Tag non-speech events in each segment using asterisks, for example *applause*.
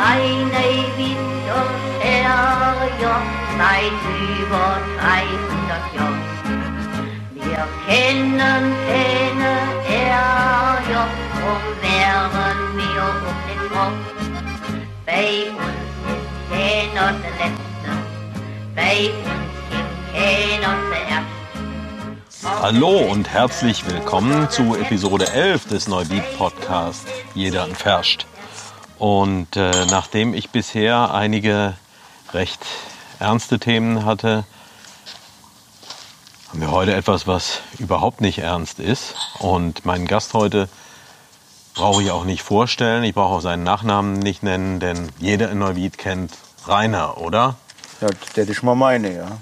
seine Winter her, seit über 300 Jahren. Wir kennen keine Ärger, drum wären wir um den Kopf. Bei uns ist keiner der Letzte, bei uns gibt keiner zuerst. Hallo und herzlich willkommen zu Episode 11 des Neubeat Podcast Jeder entferscht. Und äh, nachdem ich bisher einige recht ernste Themen hatte, haben wir heute etwas, was überhaupt nicht ernst ist. Und meinen Gast heute brauche ich auch nicht vorstellen. Ich brauche auch seinen Nachnamen nicht nennen, denn jeder in Neuwied kennt Rainer, oder? Ja, das ist mal meine, ja.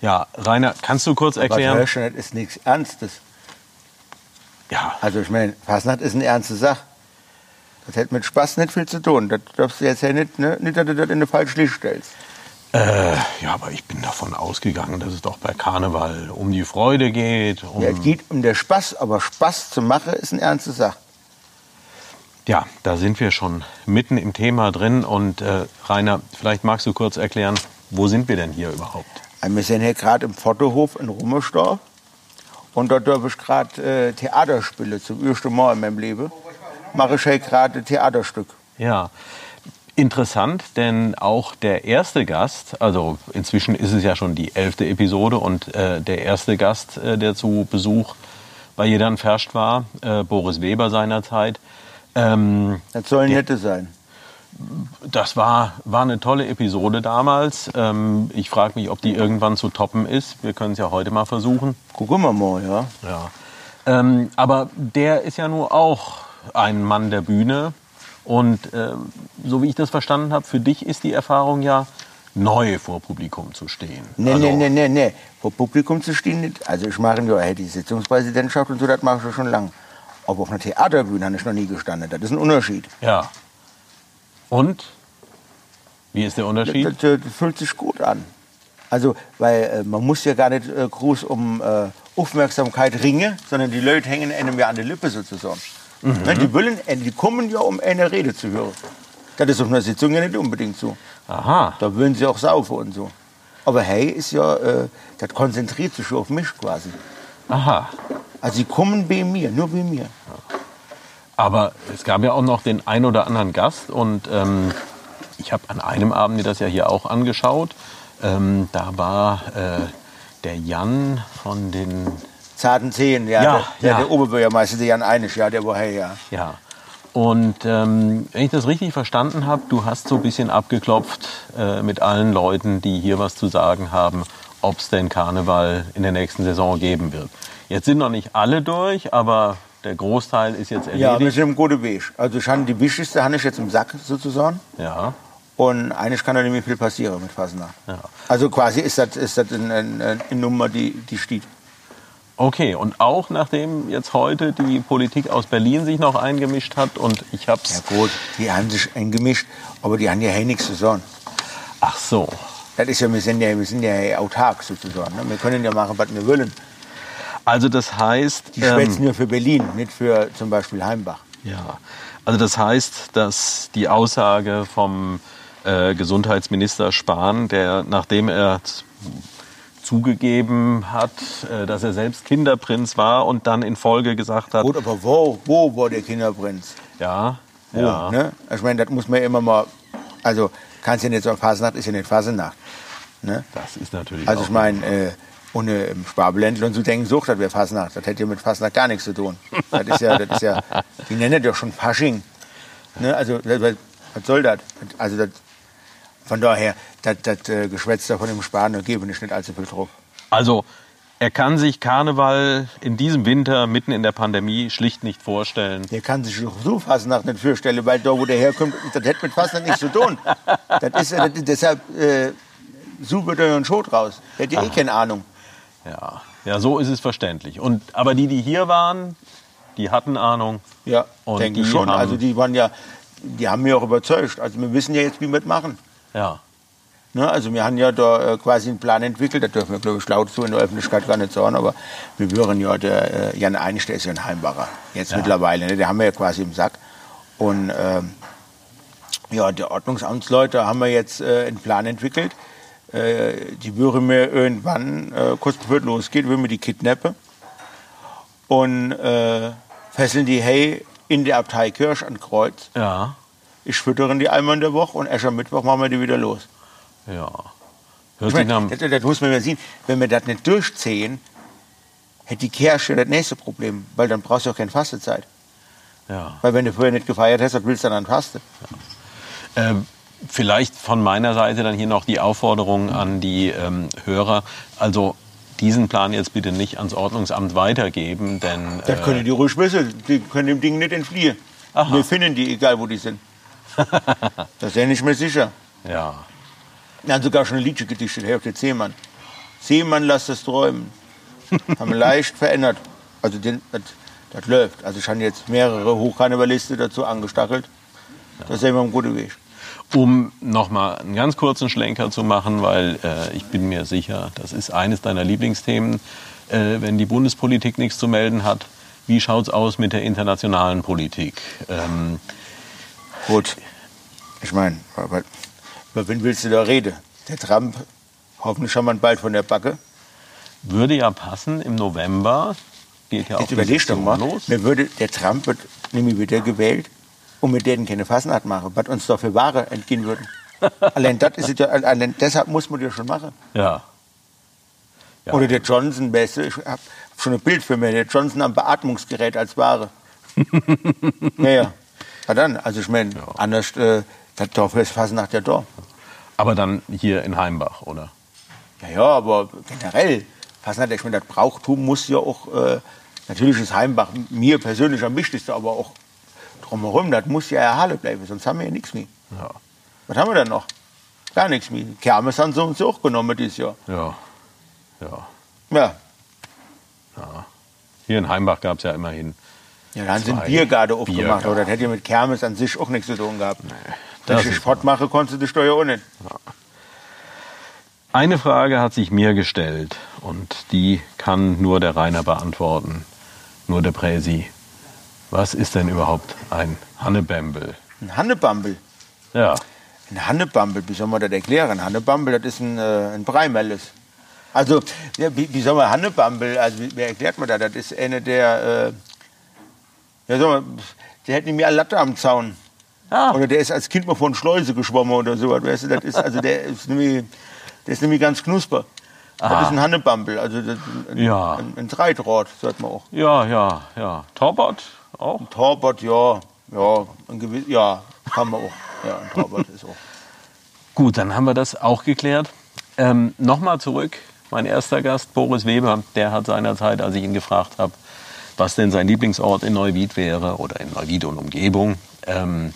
Ja, Rainer, kannst du kurz erklären? Aber das ist nichts Ernstes. Ja, Also ich meine, Fasnacht ist eine ernste Sache. Das hat mit Spaß nicht viel zu tun. Das darfst du jetzt ja nicht, ne? nicht dass du das in eine falsche Licht stellst. äh, ja, aber ich bin davon ausgegangen, dass es doch bei Karneval um die Freude geht. Um, Ja, es geht um den Spaß, aber Spaß zu machen ist eine ernste Sache. Ja, da sind wir schon mitten im Thema drin. Und äh, Rainer, vielleicht magst du kurz erklären, wo sind wir denn hier überhaupt? Also Wir sind hier gerade im Fotohof in Rummelsdorf. Und dort darf ich gerade äh, Theater spielen, zum ersten Mal in meinem Leben. Mache ich hier gerade Theaterstück. Ja, interessant, denn auch der erste Gast, also inzwischen ist es ja schon die elfte Episode und äh, der erste Gast, äh, der zu Besuch bei Jedern Verscht war, äh, Boris Weber seinerzeit, ähm, Das soll Der- nette sein. das war, war eine tolle Episode damals. Ähm, ich frage mich, ob die irgendwann zu toppen ist. Wir können es ja heute mal versuchen. Gucken wir mal, ja. Ja. Ähm, aber der ist ja nur auch ein Mann der Bühne. Und ähm, so wie ich das verstanden habe, für dich ist die Erfahrung ja neu vor Publikum zu stehen. Nee, Also- nee, nee, nee, nee. Vor Publikum zu stehen nicht. Also ich mache ja hey, die Sitzungspräsidentschaft und so, das mache ich ja schon lange. Aber auf einer Theaterbühne habe ich noch nie gestanden. Das ist ein Unterschied. Ja. Und? Wie ist der Das, Unterschied? das, das fühlt sich gut an. Also, weil äh, man muss ja gar nicht äh, groß um äh, Aufmerksamkeit ringen, sondern die Leute hängen einem ja an der Lippe sozusagen. Ne, die, wollen, äh, die kommen ja, um eine Rede zu hören. Das ist auf einer Sitzung ja nicht unbedingt so. Aha. Da wollen sie auch saufen und so. Aber hey, ist ja, äh, das konzentriert sich schon auf mich quasi. Aha. Also sie kommen bei mir, nur bei mir. Aber es gab ja auch noch den ein oder anderen Gast und ähm, ich habe an einem Abend mir das ja hier auch angeschaut. Ähm, da war äh, der Jan von den Zarten Zehen, ja, Ja, der, ja. der Oberbürgermeister, der Jan Einisch, ja, der war hey, ja. Ja. Und ähm, wenn ich das richtig verstanden habe, du hast so ein bisschen abgeklopft äh, mit allen Leuten, die hier was zu sagen haben, ob es denn Karneval in der nächsten Saison geben wird. Jetzt sind noch nicht alle durch, aber der Großteil ist jetzt Ja, wir erledigt. sind im guten Weg. Also ich habe die wichtigste habe ich jetzt im Sack sozusagen. Ja, Und eigentlich kann da nicht mehr viel passieren mit Fasnacht. Ja. Also quasi ist das, ist das eine, eine, eine Nummer, die, die steht. Okay, und auch nachdem jetzt heute die Politik aus Berlin sich noch eingemischt hat und ich Ja hab's. gut, die haben sich eingemischt, aber die haben ja hey nichts zu sagen. Ach so. Das ist ja, wir sind ja, wir sind ja autark sozusagen. Ne? Wir können ja machen, was wir wollen. Also das heißt. Die schwätzen nur für Berlin, nicht für zum Beispiel Heimbach. Ja, also das heißt, dass die Aussage vom äh, Gesundheitsminister Spahn, der nachdem er zugegeben hat, äh, dass er selbst Kinderprinz war und dann in Folge gesagt hat, Gut, aber wo, wo war der Kinderprinz? ja, Wo, ja, ne? Ich meine, das muss man ja immer mal, also kannst ja nicht sagen, Fasnacht ist ja nicht Fasnacht. Ne? das ist natürlich Also ich meine, äh, ohne im Sparbeländler und so denken, sucht, das wäre Fasnacht. Das hätte ja mit Fasnacht gar nichts zu tun. Das ist ja, das ist ja, die nennen das doch schon Fasching. Ne? Also, was soll das? Also, das, von daher, das, das äh, Geschwätz da von dem da gebe ich nicht allzu viel drauf. Also er kann sich Karneval in diesem Winter mitten in der Pandemie schlicht nicht vorstellen. Der kann sich so Fasnacht nicht vorstellen, weil da, wo der herkommt, das hat mit Fasnacht nichts zu tun. Das ist, das, deshalb äh, sucht er ja einen Schot raus. Der hat ja eh keine Ahnung. Ja, ja, so ist es verständlich. Und aber die, die hier waren, die hatten Ahnung. Ja, Und denke ich schon. Also die waren ja, die haben mich auch überzeugt. Also wir wissen ja jetzt, wie wir das machen. Ja. Ne? Also wir haben ja da äh, quasi einen Plan entwickelt, das dürfen wir glaube ich laut so in der Öffentlichkeit gar nicht sagen, aber wir hören ja der äh, Jan Einisch, der ist ja ein Heimbacher, jetzt mittlerweile, ne? der haben wir ja quasi im Sack. Und, ähm, Ja, die Ordnungsamtsleute haben wir jetzt äh, einen Plan entwickelt. Äh, die würden mir irgendwann, äh, kurz bevor es losgeht, würden wir die kidnappen und äh, fesseln die hey in der Abtei Kirsch an Kreuz. Ja. Ich füttere die einmal in der Woche und Aschermittwoch machen wir die wieder los. Ja. Ich Hört sich nach, meine, das, das muss man ja sehen. Wenn wir das nicht durchziehen, hätte die Kirche das nächste Problem, weil dann brauchst du auch keine Fastezeit. ja. Weil wenn du vorher nicht gefeiert hast, was willst du dann fasten? Ähm, vielleicht von meiner Seite dann hier noch die Aufforderung an die ähm, Hörer. Also diesen Plan jetzt bitte nicht ans Ordnungsamt weitergeben, denn Das äh, können die ruhig wissen. Die können dem Ding nicht entfliehen. Aha. Wir finden die, egal wo die sind. Das ist ja nicht mehr sicher. ja, Wir haben sogar schon ein Liedchen gedichtet, Herr auf der Seemann. Seemann, lass das träumen. haben wir leicht verändert. Also den, das, das läuft. Also ich habe jetzt mehrere Hochkarnevalisten dazu angestachelt. Das ist ja immer ein guter Weg. um nochmal einen ganz kurzen Schlenker zu machen, weil äh, ich bin mir sicher, das ist eines deiner Lieblingsthemen, äh, wenn die Bundespolitik nichts zu melden hat. Wie schaut's aus mit der internationalen Politik? Ähm, Gut. Ich meine, aber über wen willst du da reden? Der Trump, hoffentlich haben wir ihn bald von der Backe. würde ja passen im November. Geht ja auch Jetzt die überleg doch Session mal, los. mir würde, der Trump wird nämlich wieder gewählt und mit denen keine Fasnacht machen, was uns doch für Ware entgehen würden. *laughs* allein, das ist ja, allein deshalb muss man das schon machen. Ja. Ja. Oder der Johnson, beste, ich habe schon ein Bild für mich, der Johnson am Beatmungsgerät als Ware. *laughs* naja, ja dann, also ich meine, anders, äh, das Dorf ist Fasnacht ja da. Aber dann hier in Heimbach, oder? Ja, ja, aber generell, Fasnacht, ich meine, das Brauchtum muss ja auch, äh, natürlich ist Heimbach mir persönlich am wichtigsten, aber auch drumherum, das muss ja erhalten bleiben, sonst haben wir ja nichts mehr. Ja. Was haben wir denn noch? Gar nichts mehr. Kermes haben sie uns ja auch genommen dieses Jahr. Ja. Ja. Ja, Hier in Heimbach gab es ja immerhin. Ja dann sind Zwei Biergarde aufgemacht, aber das hätte ja mit Kermes an sich auch nichts zu tun gehabt. Wenn das ich Sport mache, konntest du die Steuer auch nicht. Eine Frage hat sich mir gestellt und die kann nur der Rainer beantworten. Nur der Präsi. Was ist denn überhaupt ein Hannebembel? Ein Hannebambel. Ja. Ein Hannebambel, wie soll man das erklären? Ein Hannebambel, das ist ein, äh, ein Breimelles. Also, ja, wie, wie soll man Hannebambel, also wie, wie erklärt man das? Das ist eine der, äh, ja, man, der hat nämlich eine Latte am Zaun. Ah. Oder der ist als Kind mal von Schleuse geschwommen oder so. Weißt du, das ist, also der ist nämlich, der ist nämlich ganz knusper. Das Aha. ist ein Hannebambel, also das, ein, Ja. ein, ein Dreitrad, sagt man auch. Ja, ja, ja. Torbot auch? Torbot, ja, ja, ein gewiss, ja, kann man auch. Ja, ein Torbot ist auch. Gut, dann haben wir das auch geklärt. Ähm, Nochmal zurück. Mein erster Gast, Boris Weber, der hat seinerzeit, als ich ihn gefragt habe, was denn sein Lieblingsort in Neuwied wäre oder in Neuwied und Umgebung, ähm,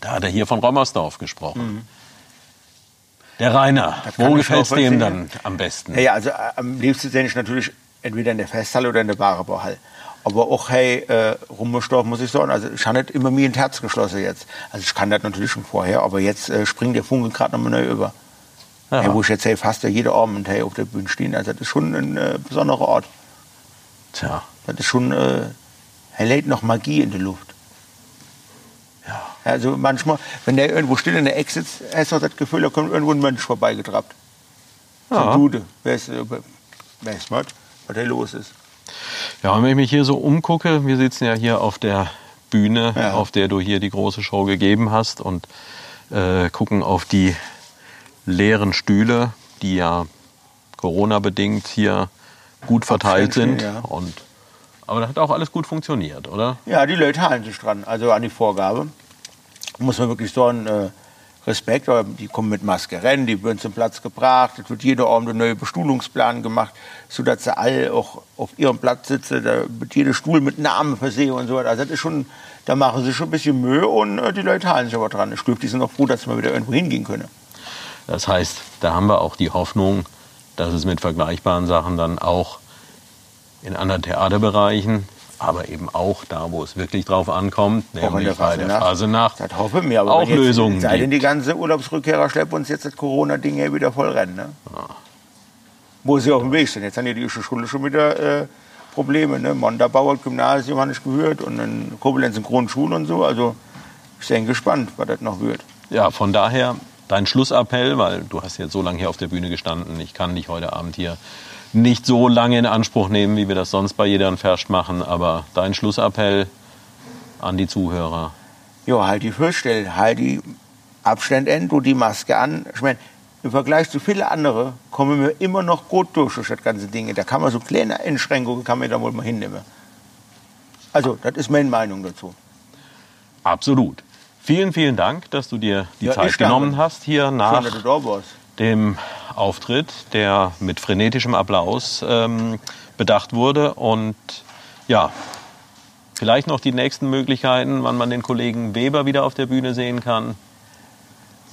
da hat er hier von Rommersdorf gesprochen. Der Rainer, Mhm. wo gefällt es dem dann am besten? Ja, ja, also äh, am liebsten sehe ich natürlich entweder in der Festhalle oder in der Warebauhalle. Aber auch, hey, äh, Rummelsdorf muss ich sagen, also ich habe nicht immer mir ins Herz geschlossen jetzt. Also ich kann das natürlich schon vorher, aber jetzt äh, springt der Funke gerade nochmal neu über. Ja. Hey, wo ich jetzt hey, fast ja jeder Abend hey, auf der Bühne stehen. Also das ist schon ein äh, besonderer Ort. Tja, Das ist schon, äh, er lädt noch Magie in die Luft. ja. Also manchmal, wenn der irgendwo still in der Ecke sitzt, hast du das Gefühl, da kommt irgendwo ein Mensch vorbeigetrappt. So Ja. ein Dude. Wer ist, äh, wer ist was? Was da los ist. Ja, und wenn ich mich hier so umgucke, wir sitzen ja hier auf der Bühne, Ja. auf der du hier die große Show gegeben hast und äh, gucken auf die leeren Stühle, die ja Corona-bedingt hier gut verteilt sind. ja. Und, aber das hat auch alles gut funktioniert, oder? Ja, die Leute halten sich dran, also an die Vorgabe. Muss man wirklich sagen, äh, Respekt, aber die kommen mit Maske rennen, die werden zum Platz gebracht, es wird jeder Abend ein neuer Bestuhlungsplan gemacht, sodass sie alle auch auf ihrem Platz sitzen, da wird jeder Stuhl mit Namen versehen und so weiter. Also das ist schon, da machen sie schon ein bisschen Mühe und äh, die Leute halten sich aber dran. Ich glaube, die sind auch froh, dass wir wieder irgendwo hingehen können. Das heißt, da haben wir auch die Hoffnung, dass es mit vergleichbaren Sachen dann auch in anderen Theaterbereichen, aber eben auch da, wo es wirklich drauf ankommt, Auch in nämlich bei der Fasenacht. Phase-Nacht, Das hoffen wir, aber auch jetzt, Lösungen Sei denn, die ganze Urlaubsrückkehrer schleppen uns jetzt das Corona-Ding hier wieder voll rennen. Ne? Wo sie auf dem Weg sind. Jetzt haben die Schule schon wieder äh, Probleme. Ne? Mondabauer Gymnasium habe ich gehört und in Koblenz in Grundschule und so. Also Ich bin gespannt, was das noch wird. Ja, von daher dein Schlussappell, weil du hast jetzt so lange hier auf der Bühne gestanden. Ich kann dich heute Abend hier nicht so lange in Anspruch nehmen, wie wir das sonst bei jedem Verscht machen. Aber dein Schlussappell an die Zuhörer. Ja, halt die Fürstelle, halt die Abstand an, du die Maske an. Ich meine, im Vergleich zu vielen anderen kommen wir immer noch gut durch durch das ganze Ding. Da kann man so kleine Einschränkungen kann man da wohl mal hinnehmen. Also, das ist meine Meinung dazu. Absolut. Vielen, vielen Dank, dass du dir die Ja, Zeit genommen hast hier nach dem Auftritt, der mit frenetischem Applaus ähm, bedacht wurde. Und ja, vielleicht noch die nächsten Möglichkeiten, wann man den Kollegen Weber wieder auf der Bühne sehen kann.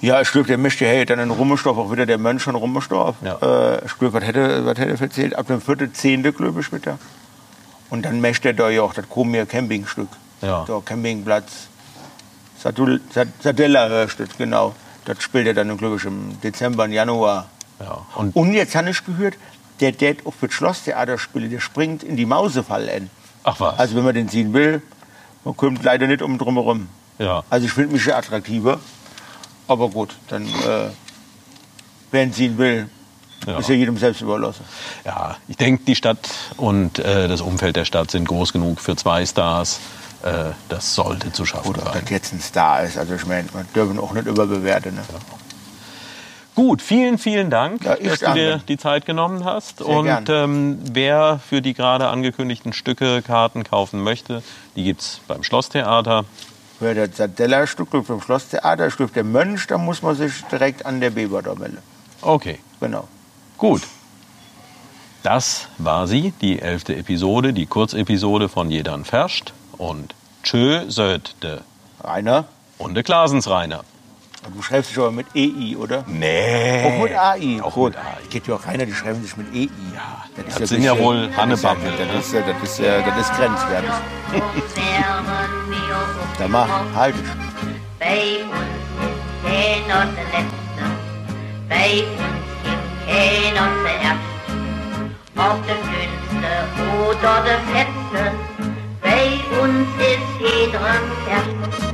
Ja, ich glaube, der möchte hey, dann in Rummelstorf auch wieder der Mönch von Rummelstorf. Ja. Äh, ich glaube, was hätte, was hätte erzählt? Ab dem 4.10. glaube ich wieder. Und dann möchte er da ja auch das Komir Campingstück. Ja. Da Campingplatz. Sadul- Sad- Sadella hörst du, genau. Das spielt er dann, glaube ich, im Dezember, und Januar. Ja, und Und jetzt habe ich gehört, der, der auf das Schlosstheater spielt, der springt in die Mausefalle ein. ach was. Also wenn man den sehen will, man kommt leider nicht um drum herum. ja. Also ich finde mich ja attraktiver. Aber gut, dann, äh, wer ihn sehen will, Ja. ist ja jedem selbst überlassen. ja, ich denke, die Stadt und äh, das Umfeld der Stadt sind groß genug für zwei Stars. Äh, das sollte zu schaffen ob sein. das jetzt ein Star ist. Also ich meine, man dürfen auch nicht überbewerten. Ne? Gut, vielen, vielen Dank, Ja, dass du dir die Zeit genommen hast. Sehr und ähm, wer für die gerade angekündigten Stücke Karten kaufen möchte, die gibt es beim Schlosstheater. Für das Sadella-Stück vom Schlosstheater, Stück der Mönch, da muss man sich direkt an der Beber da melden. Okay, Genau. gut. Das war sie, die elfte Episode, die Kurzepisode von Jedern Ferscht. Und tschö söd de Rainer, und de Glasensreiner. Du schreibst dich aber mit EI, oder? Nee. Auch mit AI. Auch Gut. mit AI. Geht ja auch Rainer, die schreiben sich mit EI. Ja, das, das ja sind ja wohl Hannebammel. Das ne? ist ja, das ist ja, das ist grenzwertig. *laughs* Dann mach, halt dich. Bei uns gibt keiner der Letzte. Bei uns gibt keiner der Erste. Ob der Dünnste oder der Fetzte. Bei uns ist jeder Erste.